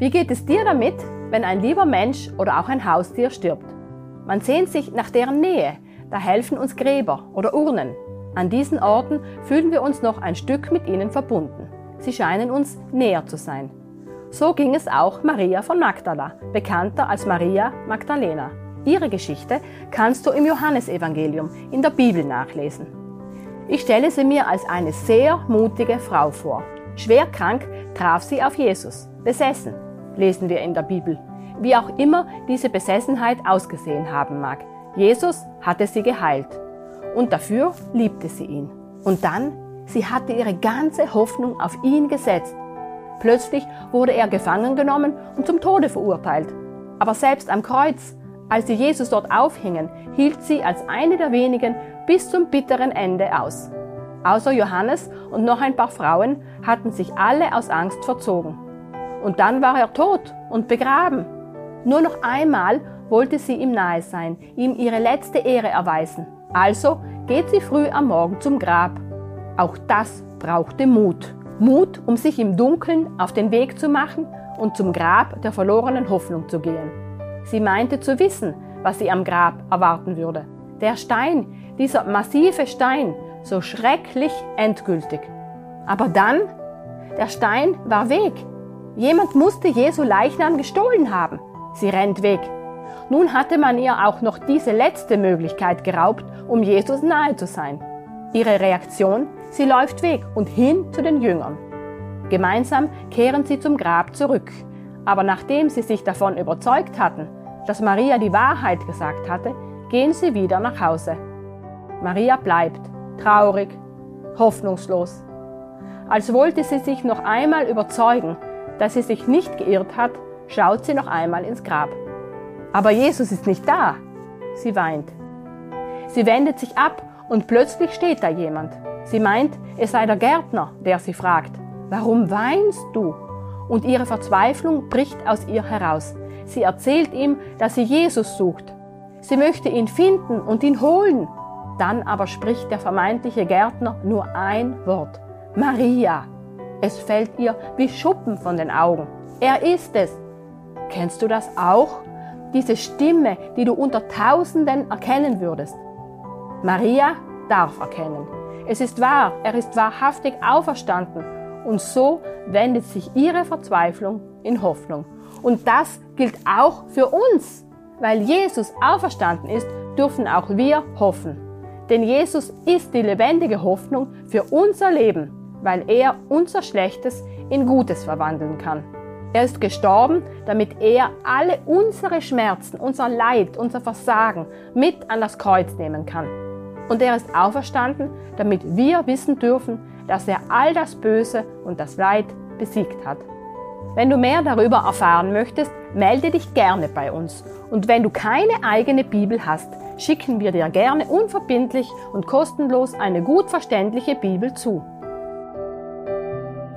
Wie geht es dir damit, wenn ein lieber Mensch oder auch ein Haustier stirbt? Man sehnt sich nach deren Nähe, da helfen uns Gräber oder Urnen. An diesen Orten fühlen wir uns noch ein Stück mit ihnen verbunden. Sie scheinen uns näher zu sein. So ging es auch Maria von Magdala, bekannter als Maria Magdalena. Ihre Geschichte kannst du im Johannesevangelium in der Bibel nachlesen. Ich stelle sie mir als eine sehr mutige Frau vor. Schwer krank traf sie auf Jesus, besessen, lesen wir in der Bibel. Wie auch immer diese Besessenheit ausgesehen haben mag, Jesus hatte sie geheilt und dafür liebte sie ihn. Und dann, sie hatte ihre ganze Hoffnung auf ihn gesetzt. Plötzlich wurde er gefangen genommen und zum Tode verurteilt. Aber selbst am Kreuz, als sie Jesus dort aufhingen, hielt sie als eine der wenigen bis zum bitteren Ende aus. Außer Johannes und noch ein paar Frauen hatten sich alle aus Angst verzogen. Und dann war er tot und begraben. Nur noch einmal wollte sie ihm nahe sein, ihm ihre letzte Ehre erweisen. Also geht sie früh am Morgen zum Grab. Auch das brauchte Mut. Mut, um sich im Dunkeln auf den Weg zu machen und zum Grab der verlorenen Hoffnung zu gehen. Sie meinte zu wissen, was sie am Grab erwarten würde. Der Stein, dieser massive Stein, so schrecklich endgültig. Aber dann, der Stein war weg. Jemand musste Jesu Leichnam gestohlen haben. Sie rennt weg. Nun hatte man ihr auch noch diese letzte Möglichkeit geraubt, um Jesus nahe zu sein. Ihre Reaktion? Sie läuft weg und hin zu den Jüngern. Gemeinsam kehren sie zum Grab zurück. Aber nachdem sie sich davon überzeugt hatten, dass Maria die Wahrheit gesagt hatte, gehen sie wieder nach Hause. Maria bleibt traurig, hoffnungslos. Als wollte sie sich noch einmal überzeugen, dass sie sich nicht geirrt hat, schaut sie noch einmal ins Grab. Aber Jesus ist nicht da. Sie weint. Sie wendet sich ab und plötzlich steht da jemand. Sie meint, es sei der Gärtner, der sie fragt, warum weinst du? Und ihre Verzweiflung bricht aus ihr heraus. Sie erzählt ihm, dass sie Jesus sucht. Sie möchte ihn finden und ihn holen. Dann aber spricht der vermeintliche Gärtner nur ein Wort. Maria. Es fällt ihr wie Schuppen von den Augen. Er ist es. Kennst du das auch? diese Stimme, die du unter Tausenden erkennen würdest. Maria darf erkennen. Es ist wahr, er ist wahrhaftig auferstanden. Und so wendet sich ihre Verzweiflung in Hoffnung. Und das gilt auch für uns. Weil Jesus auferstanden ist, dürfen auch wir hoffen. Denn Jesus ist die lebendige Hoffnung für unser Leben, weil er unser Schlechtes in Gutes verwandeln kann. Er ist gestorben, damit er alle unsere Schmerzen, unser Leid, unser Versagen mit an das Kreuz nehmen kann. Und er ist auferstanden, damit wir wissen dürfen, dass er all das Böse und das Leid besiegt hat. Wenn du mehr darüber erfahren möchtest, melde dich gerne bei uns. Und wenn du keine eigene Bibel hast, schicken wir dir gerne unverbindlich und kostenlos eine gut verständliche Bibel zu.